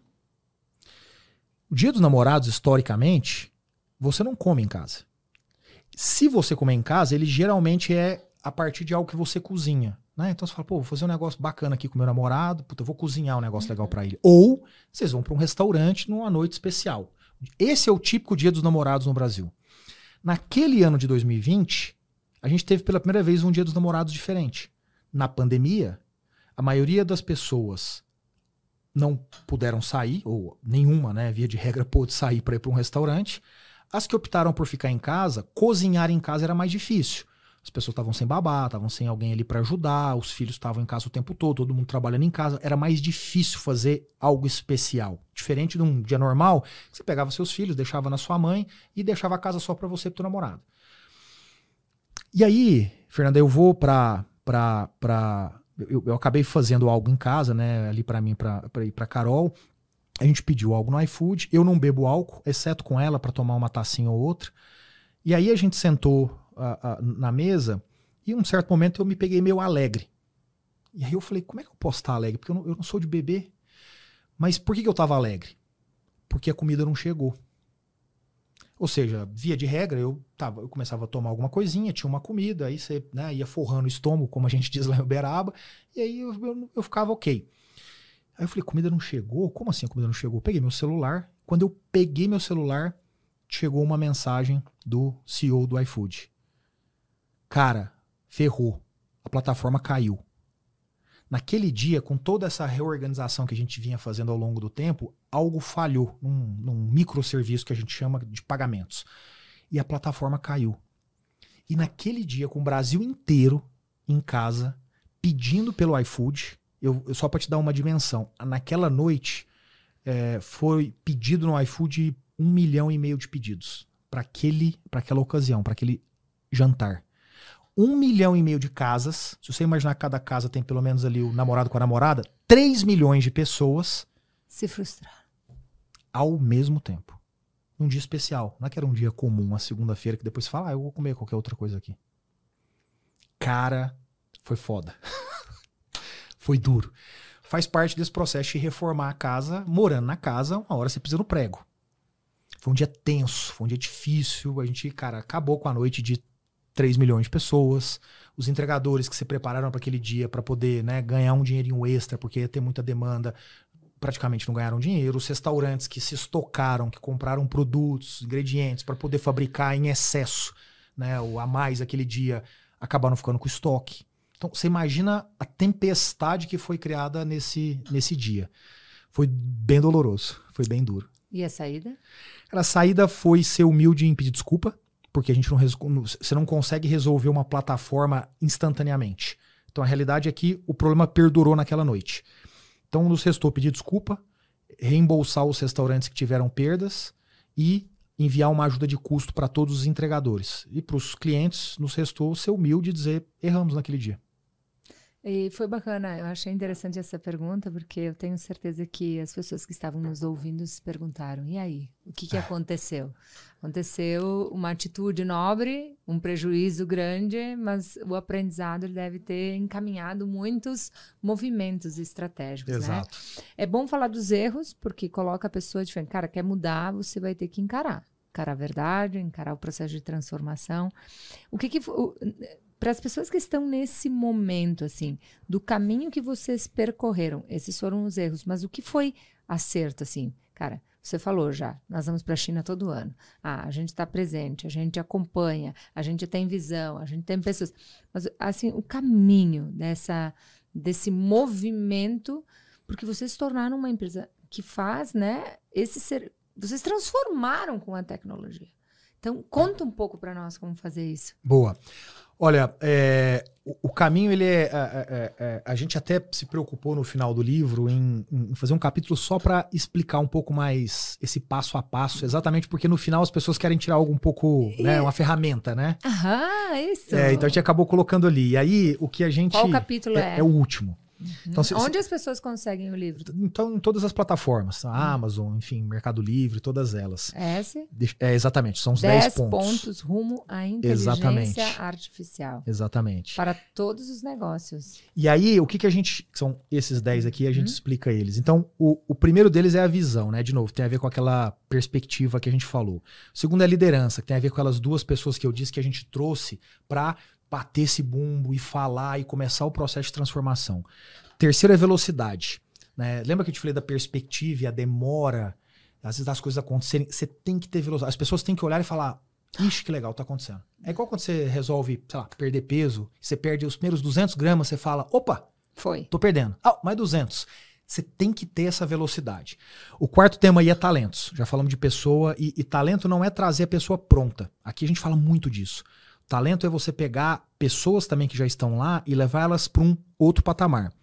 O Dia dos Namorados, historicamente, você não come em casa. Se você comer em casa, ele geralmente é a partir de algo que você cozinha. Né? Então você fala, pô, vou fazer um negócio bacana aqui com meu namorado, puta, eu vou cozinhar um negócio uhum. legal para ele. Ou vocês vão para um restaurante numa noite especial. Esse é o típico dia dos namorados no Brasil. Naquele ano de 2020, a gente teve pela primeira vez um dia dos namorados diferente. Na pandemia, a maioria das pessoas não puderam sair, ou nenhuma, né, via de regra, pôde sair para ir para um restaurante. As que optaram por ficar em casa, cozinhar em casa era mais difícil. As pessoas estavam sem babá, estavam sem alguém ali para ajudar, os filhos estavam em casa o tempo todo, todo mundo trabalhando em casa. Era mais difícil fazer algo especial. Diferente de um dia normal, você pegava seus filhos, deixava na sua mãe e deixava a casa só para você e pro teu namorado. E aí, Fernanda, eu vou para para para eu, eu, acabei fazendo algo em casa, né, ali para mim para ir para Carol. A gente pediu algo no iFood. Eu não bebo álcool, exceto com ela para tomar uma tacinha ou outra. E aí a gente sentou a, a, na mesa e em um certo momento eu me peguei meio alegre. E aí eu falei, como é que eu posso estar alegre? Porque eu não, eu não sou de bebê. Mas por que, que eu estava alegre? Porque a comida não chegou. Ou seja, via de regra, eu, tava, eu começava a tomar alguma coisinha, tinha uma comida, aí você né, ia forrando o estômago, como a gente diz lá em Uberaba, e aí eu, eu, eu, ficava ok. Aí eu falei, comida não chegou? Como assim a comida não chegou? Peguei meu celular. Quando eu peguei meu celular, chegou uma mensagem do CEO do iFood. Cara, ferrou. A plataforma caiu. Naquele dia, com toda essa reorganização que a gente vinha fazendo ao longo do tempo, algo falhou num, num microserviço que a gente chama de pagamentos. E a plataforma caiu. E naquele dia, com o Brasil inteiro em casa, pedindo pelo iFood, eu, eu só para te dar uma dimensão, naquela noite é, foi pedido no iFood um milhão e meio de pedidos para aquele, para aquela ocasião, para aquele jantar um milhão e meio de casas. Se você imaginar que cada casa tem pelo menos ali o namorado com a namorada, 3 milhões de pessoas. Se frustrar. Ao mesmo tempo. Um dia especial. Não é que era um dia comum, uma segunda-feira, que depois você fala, ah, eu vou comer qualquer outra coisa aqui. Cara, foi foda. foi duro. Faz parte desse processo de reformar a casa, morando na casa, uma hora você precisa no prego. Foi um dia tenso, foi um dia difícil. A gente, cara, acabou com a noite de 3 milhões de pessoas, os entregadores que se prepararam para aquele dia para poder né, ganhar um dinheirinho extra, porque ia ter muita demanda, praticamente não ganharam dinheiro, os restaurantes que se estocaram, que compraram produtos, ingredientes para poder fabricar em excesso, né, ou a mais aquele dia, acabaram ficando com estoque. Então, você imagina a tempestade que foi criada nesse, nesse dia. Foi bem doloroso, foi bem duro. E a saída? A saída foi ser humilde em pedir desculpa, porque a gente não você não consegue resolver uma plataforma instantaneamente. Então a realidade é que o problema perdurou naquela noite. Então nos restou pedir desculpa, reembolsar os restaurantes que tiveram perdas e enviar uma ajuda de custo para todos os entregadores. E para os clientes nos restou ser humilde e dizer erramos naquele dia. E foi bacana, eu achei interessante essa pergunta, porque eu tenho certeza que as pessoas que estavam nos ouvindo se perguntaram: e aí? O que, que aconteceu? Aconteceu uma atitude nobre, um prejuízo grande, mas o aprendizado deve ter encaminhado muitos movimentos estratégicos. Né? Exato. Né? É bom falar dos erros, porque coloca a pessoa diferente. Cara, quer mudar, você vai ter que encarar. encarar a verdade, encarar o processo de transformação. O que que para as pessoas que estão nesse momento assim, do caminho que vocês percorreram, esses foram os erros, mas o que foi acerto assim? Cara, você falou já, nós vamos para a China todo ano. Ah, a gente está presente, a gente acompanha, a gente tem visão, a gente tem pessoas. Mas, assim, o caminho dessa, desse movimento, porque vocês tornaram uma empresa que faz, né, esse ser. Vocês transformaram com a tecnologia. Então, conta um pouco para nós como fazer isso. Boa. Olha, é, o, o, caminho, ele é, é, é, é, A gente até se preocupou no final do livro em, em fazer um capítulo só para explicar um pouco mais esse passo a passo, exatamente porque no final as pessoas querem tirar algo um pouco, né, uma ferramenta, né? Aham, isso. É, então a gente acabou colocando ali. E aí, o que a gente. Qual capítulo é? É, é o último. Uhum. Então, se, Onde se, as pessoas conseguem o livro? Então, em todas as plataformas, a uhum. Amazon, enfim, Mercado Livre, todas elas. S? É, exatamente, são os 10 pontos. pontos rumo à inteligência exatamente. artificial. Exatamente. Para todos os negócios. E aí, o que, que a gente. São esses 10 aqui, a gente uhum. explica eles. Então, o, o primeiro deles é a visão, né? De novo, tem a ver com aquela perspectiva que a gente falou. O segundo é a liderança, que tem a ver com aquelas duas pessoas que eu disse que a gente trouxe para bater esse bumbo e falar e começar o processo de transformação. Terceiro é velocidade. Né? Lembra que eu te falei da perspectiva e a demora, às vezes das coisas acontecerem? Você tem que ter velocidade. As pessoas têm que olhar e falar: Ixi, que legal, tá acontecendo. É igual quando você resolve, sei lá, perder peso, você perde os primeiros 200 gramas, você fala: opa, foi. Tô perdendo. Ah, mais 200. Você tem que ter essa velocidade. O quarto tema aí é talentos. Já falamos de pessoa e, e talento não é trazer a pessoa pronta. Aqui a gente fala muito disso. Talento é você pegar pessoas também que já estão lá e levar elas para um outro patamar.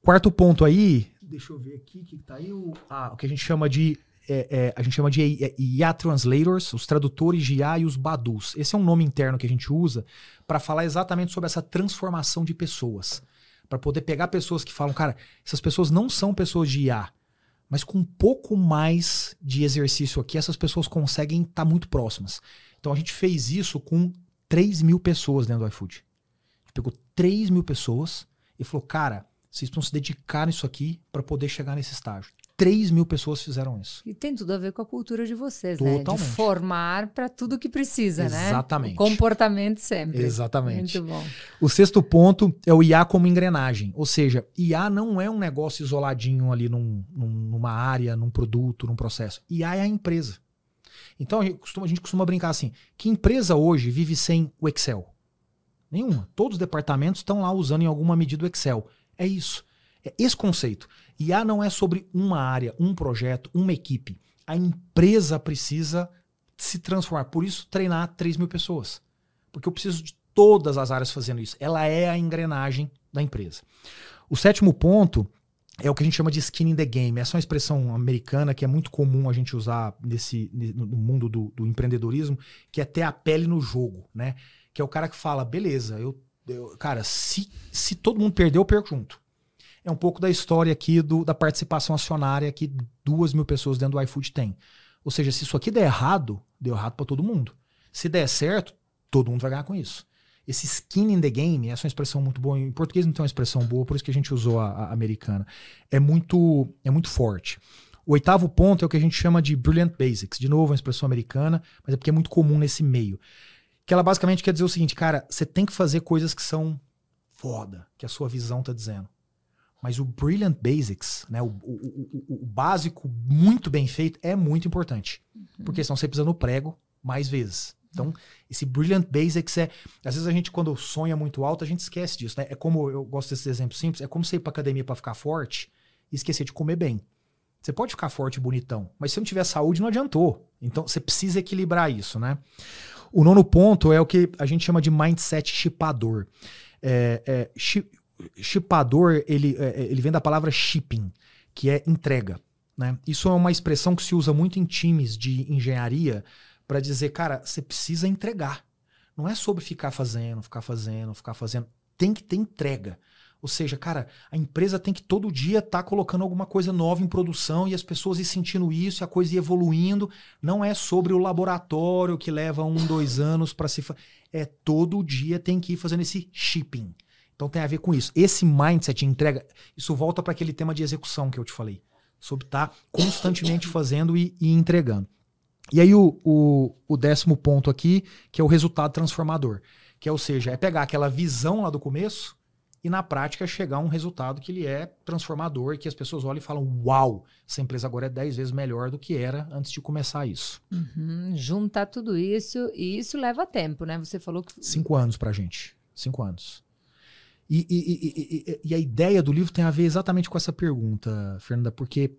Quarto ponto aí, deixa eu ver aqui que tá aí o, ah, o que a gente chama de é, é, a gente chama de IA Translators, os tradutores de IA e os Badus. Esse é um nome interno que a gente usa para falar exatamente sobre essa transformação de pessoas. Para poder pegar pessoas que falam, cara, essas pessoas não são pessoas de IA, mas com um pouco mais de exercício aqui, essas pessoas conseguem estar tá muito próximas. Então a gente fez isso com 3 mil pessoas dentro do iFood. A gente pegou 3 mil pessoas e falou, cara, vocês precisam se dedicar nisso aqui para poder chegar nesse estágio. 3 mil pessoas fizeram isso. E tem tudo a ver com a cultura de vocês, Totalmente. né? De formar para tudo que precisa, Exatamente. né? Exatamente. Comportamento sempre. Exatamente. Muito bom. O sexto ponto é o IA como engrenagem. Ou seja, IA não é um negócio isoladinho ali num, num, numa área, num produto, num processo. IA é a empresa. Então a gente, costuma, a gente costuma brincar assim: que empresa hoje vive sem o Excel? Nenhuma. Todos os departamentos estão lá usando em alguma medida o Excel. É isso. É esse conceito. IA não é sobre uma área, um projeto, uma equipe. A empresa precisa se transformar. Por isso, treinar 3 mil pessoas. Porque eu preciso de todas as áreas fazendo isso. Ela é a engrenagem da empresa. O sétimo ponto é o que a gente chama de skin in the game. Essa é uma expressão americana que é muito comum a gente usar nesse, no mundo do, do, empreendedorismo, que é ter a pele no jogo, né? Que é o cara que fala, beleza, eu, eu cara, se, se todo mundo perder, eu perco junto. É um pouco da história aqui do, da participação acionária que duas mil pessoas dentro do iFood têm. Ou seja, se isso aqui der errado, deu errado para todo mundo. Se der certo, todo mundo vai ganhar com isso esse skin in the game, essa é uma expressão muito boa. Em português não tem uma expressão boa, por isso que a gente usou a, a americana. É muito, é muito forte. O oitavo ponto é o que a gente chama de Brilliant Basics. De novo, é uma expressão americana, mas é porque é muito comum nesse meio. Que ela basicamente quer dizer o seguinte, cara, você tem que fazer coisas que são foda, que a sua visão tá dizendo. Mas o Brilliant Basics, né, o, o, o, o básico muito bem feito, é muito importante. Uhum. Porque senão você precisa no prego mais vezes. Então, esse Brilliant Basics é. Às vezes a gente, quando sonha muito alto, a gente esquece disso, né? É como, eu gosto desses exemplos simples, é como você ir pra academia para ficar forte e esquecer de comer bem. Você pode ficar forte e bonitão, mas se não tiver saúde, não adiantou. Então, você precisa equilibrar isso, né? O nono ponto é o que a gente chama de mindset chipador. É, é, chipador, ele, é, ele vem da palavra shipping, que é entrega. Né? Isso é uma expressão que se usa muito em times de engenharia para dizer, cara, você precisa entregar. Não é sobre ficar fazendo, ficar fazendo, ficar fazendo. Tem que ter entrega. Ou seja, cara, a empresa tem que todo dia estar tá colocando alguma coisa nova em produção e as pessoas ir sentindo isso, e a coisa ir evoluindo. Não é sobre o laboratório que leva um, dois anos para se. Fa... É todo dia tem que ir fazendo esse shipping. Então tem a ver com isso. Esse mindset entrega, isso volta para aquele tema de execução que eu te falei. Sobre estar tá constantemente fazendo e, e entregando. E aí o, o, o décimo ponto aqui, que é o resultado transformador. Que é, ou seja, é pegar aquela visão lá do começo e na prática chegar a um resultado que ele é transformador, que as pessoas olham e falam: Uau, essa empresa agora é 10 vezes melhor do que era antes de começar isso. Uhum, juntar tudo isso, e isso leva tempo, né? Você falou que. Cinco anos pra gente. Cinco anos. E, e, e, e a ideia do livro tem a ver exatamente com essa pergunta, Fernanda, porque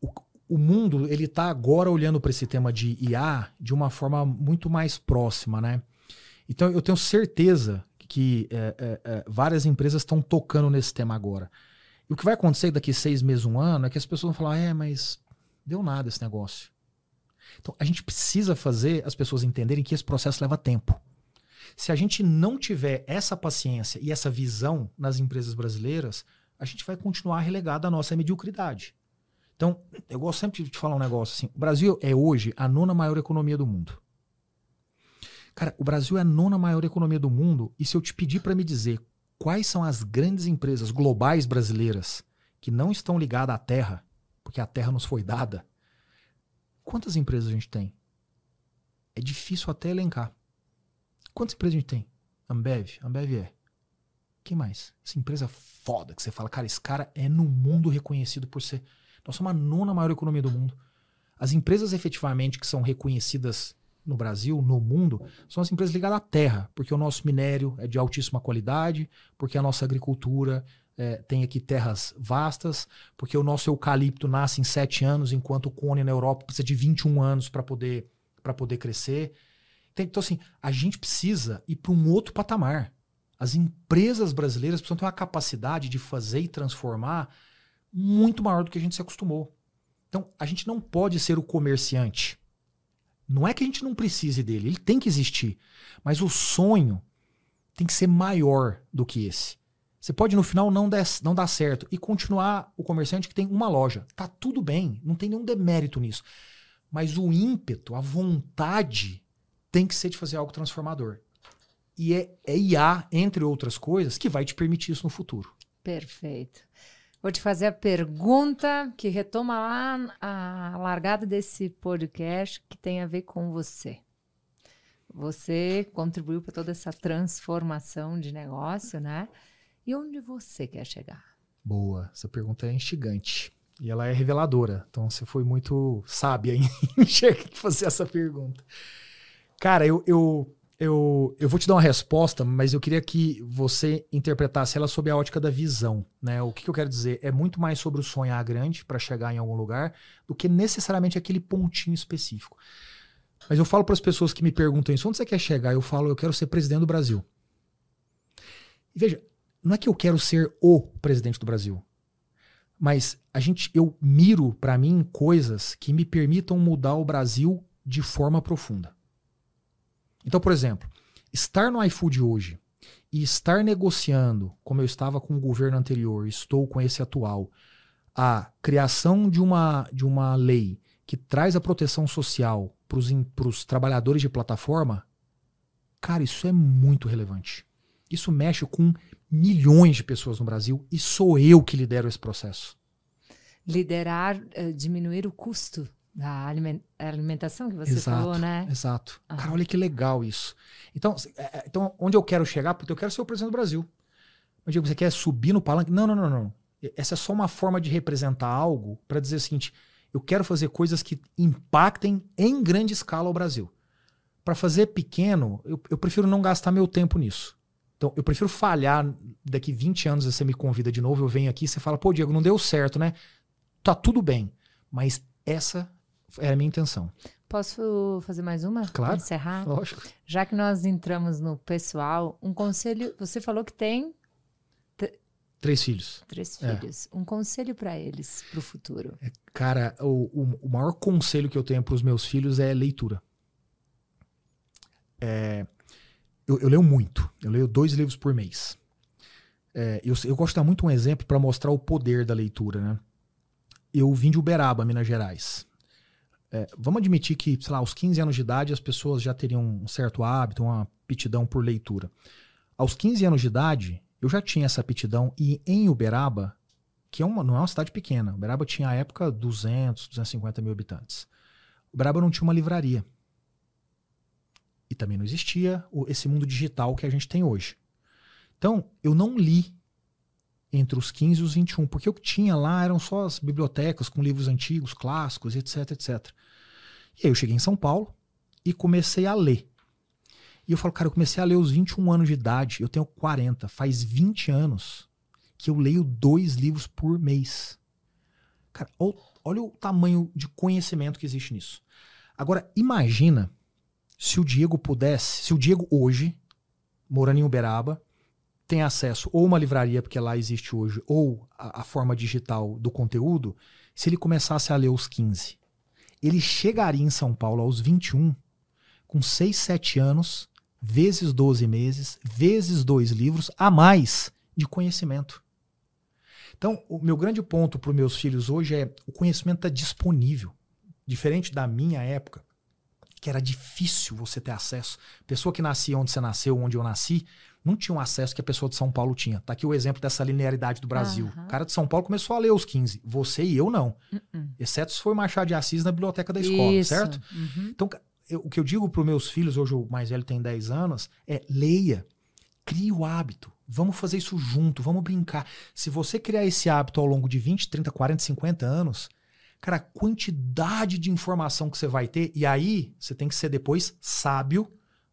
o, o mundo ele está agora olhando para esse tema de IA de uma forma muito mais próxima, né? Então eu tenho certeza que é, é, é, várias empresas estão tocando nesse tema agora. E o que vai acontecer daqui seis meses, um ano, é que as pessoas vão falar: é, mas deu nada esse negócio. Então a gente precisa fazer as pessoas entenderem que esse processo leva tempo. Se a gente não tiver essa paciência e essa visão nas empresas brasileiras, a gente vai continuar relegado à nossa mediocridade. Então, eu gosto sempre de falar um negócio assim: o Brasil é hoje a nona maior economia do mundo. Cara, o Brasil é a nona maior economia do mundo, e se eu te pedir para me dizer quais são as grandes empresas globais brasileiras que não estão ligadas à terra, porque a terra nos foi dada, quantas empresas a gente tem? É difícil até elencar. Quantas empresas a gente tem? Ambev, Ambev é. Quem mais? Essa empresa foda que você fala, cara, esse cara é no mundo reconhecido por ser. Nós somos a nona maior economia do mundo. As empresas efetivamente que são reconhecidas no Brasil, no mundo, são as empresas ligadas à terra, porque o nosso minério é de altíssima qualidade, porque a nossa agricultura é, tem aqui terras vastas, porque o nosso eucalipto nasce em sete anos, enquanto o cone na Europa precisa de 21 anos para poder, poder crescer. Então, assim, a gente precisa ir para um outro patamar. As empresas brasileiras precisam ter uma capacidade de fazer e transformar muito maior do que a gente se acostumou. Então, a gente não pode ser o comerciante não é que a gente não precise dele, ele tem que existir. Mas o sonho tem que ser maior do que esse. Você pode no final não, não dar certo e continuar o comerciante que tem uma loja. Tá tudo bem, não tem nenhum demérito nisso. Mas o ímpeto, a vontade tem que ser de fazer algo transformador. E é, é IA, entre outras coisas, que vai te permitir isso no futuro. Perfeito. Vou te fazer a pergunta que retoma lá a largada desse podcast que tem a ver com você. Você contribuiu para toda essa transformação de negócio, né? E onde você quer chegar? Boa, essa pergunta é instigante. E ela é reveladora. Então você foi muito sábia em fazer essa pergunta. Cara, eu, eu eu, eu vou te dar uma resposta, mas eu queria que você interpretasse ela sob a ótica da visão. Né? O que, que eu quero dizer? É muito mais sobre o sonhar grande para chegar em algum lugar do que necessariamente aquele pontinho específico. Mas eu falo para as pessoas que me perguntam isso: onde você quer chegar? Eu falo, eu quero ser presidente do Brasil. E veja, não é que eu quero ser o presidente do Brasil. Mas a gente, eu miro para mim coisas que me permitam mudar o Brasil de forma profunda. Então, por exemplo, estar no iFood hoje e estar negociando, como eu estava com o governo anterior, estou com esse atual, a criação de uma, de uma lei que traz a proteção social para os trabalhadores de plataforma, cara, isso é muito relevante. Isso mexe com milhões de pessoas no Brasil e sou eu que lidero esse processo. Liderar, uh, diminuir o custo da alimentação que você exato, falou, né? Exato. Ah. Cara, olha que legal isso. Então, é, é, então, onde eu quero chegar, porque eu quero ser o presidente do Brasil. Eu digo, você quer subir no palanque? Não, não, não, não. Essa é só uma forma de representar algo para dizer o seguinte: eu quero fazer coisas que impactem em grande escala o Brasil. Para fazer pequeno, eu, eu prefiro não gastar meu tempo nisso. Então, eu prefiro falhar daqui 20 anos, você me convida de novo, eu venho aqui, você fala, pô, Diego, não deu certo, né? Tá tudo bem. Mas essa era a minha intenção. Posso fazer mais uma? Claro. encerrar? Lógico. Já que nós entramos no pessoal, um conselho. Você falou que tem. Três filhos. Três é. filhos. Um conselho para eles, para o futuro. É, cara, o, o, o, maior conselho que eu tenho para os meus filhos é leitura. É, eu, eu, leio muito. Eu leio dois livros por mês. É, eu, eu gosto de dar muito um exemplo para mostrar o poder da leitura, né? Eu vim de Uberaba, Minas Gerais. É, vamos admitir que, sei lá, aos 15 anos de idade as pessoas já teriam um certo hábito, uma aptidão por leitura. Aos 15 anos de idade, eu já tinha essa aptidão e em Uberaba, que é uma, não é uma cidade pequena, Uberaba tinha à época 200, 250 mil habitantes. Uberaba não tinha uma livraria. E também não existia esse mundo digital que a gente tem hoje. Então, eu não li entre os 15 e os 21, porque o que tinha lá eram só as bibliotecas com livros antigos, clássicos, etc, etc. E aí eu cheguei em São Paulo e comecei a ler. E eu falo, cara, eu comecei a ler aos 21 anos de idade, eu tenho 40, faz 20 anos que eu leio dois livros por mês. Cara, olha o tamanho de conhecimento que existe nisso. Agora, imagina se o Diego pudesse, se o Diego hoje, morando em Uberaba, tem acesso ou uma livraria, porque lá existe hoje, ou a, a forma digital do conteúdo, se ele começasse a ler os 15. Ele chegaria em São Paulo aos 21, com 6, 7 anos, vezes 12 meses, vezes dois livros a mais de conhecimento. Então, o meu grande ponto para os meus filhos hoje é o conhecimento está disponível. Diferente da minha época, que era difícil você ter acesso. Pessoa que nascia onde você nasceu, onde eu nasci, não tinha um acesso que a pessoa de São Paulo tinha. Tá aqui o exemplo dessa linearidade do Brasil. Uhum. O cara de São Paulo começou a ler os 15. Você e eu não. Uhum. Exceto se foi Machado de Assis na biblioteca da escola, Isso. certo? Uhum. Então, eu, o que eu digo para os meus filhos, hoje o mais velho tem 10 anos, é leia. Crie o hábito. Vamos fazer isso junto, vamos brincar. Se você criar esse hábito ao longo de 20, 30, 40, 50 anos, cara, a quantidade de informação que você vai ter, e aí você tem que ser depois sábio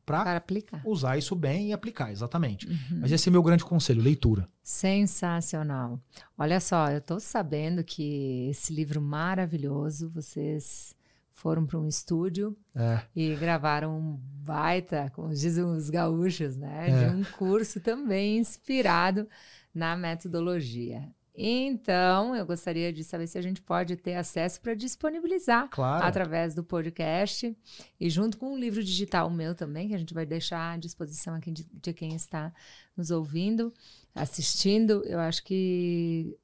para usar isso bem e aplicar, exatamente. Uhum. Mas esse é meu grande conselho, leitura. Sensacional. Olha só, eu estou sabendo que esse livro maravilhoso, vocês foram para um estúdio é. e gravaram um baita, como dizem os gaúchos, né? É. De um curso também inspirado na metodologia. Então, eu gostaria de saber se a gente pode ter acesso para disponibilizar claro. através do podcast e junto com um livro digital meu também, que a gente vai deixar à disposição aqui de, de quem está nos ouvindo, assistindo. Eu acho que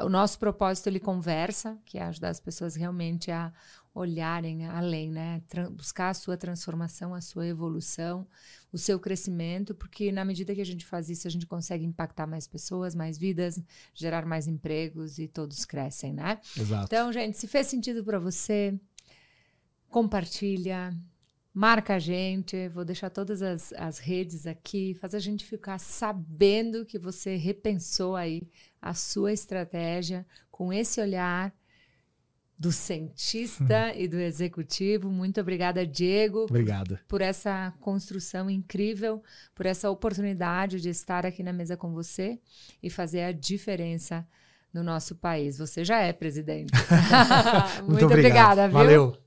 o nosso propósito ele conversa, que é ajudar as pessoas realmente a olharem além, né? buscar a sua transformação, a sua evolução, o seu crescimento, porque na medida que a gente faz isso, a gente consegue impactar mais pessoas, mais vidas, gerar mais empregos e todos crescem, né? Exato. Então, gente, se fez sentido para você, compartilha, marca a gente, vou deixar todas as, as redes aqui, faz a gente ficar sabendo que você repensou aí a sua estratégia com esse olhar do cientista e do executivo. Muito obrigada, Diego. Obrigado. Por essa construção incrível, por essa oportunidade de estar aqui na mesa com você e fazer a diferença no nosso país. Você já é presidente. Muito, Muito obrigada, viu? Valeu.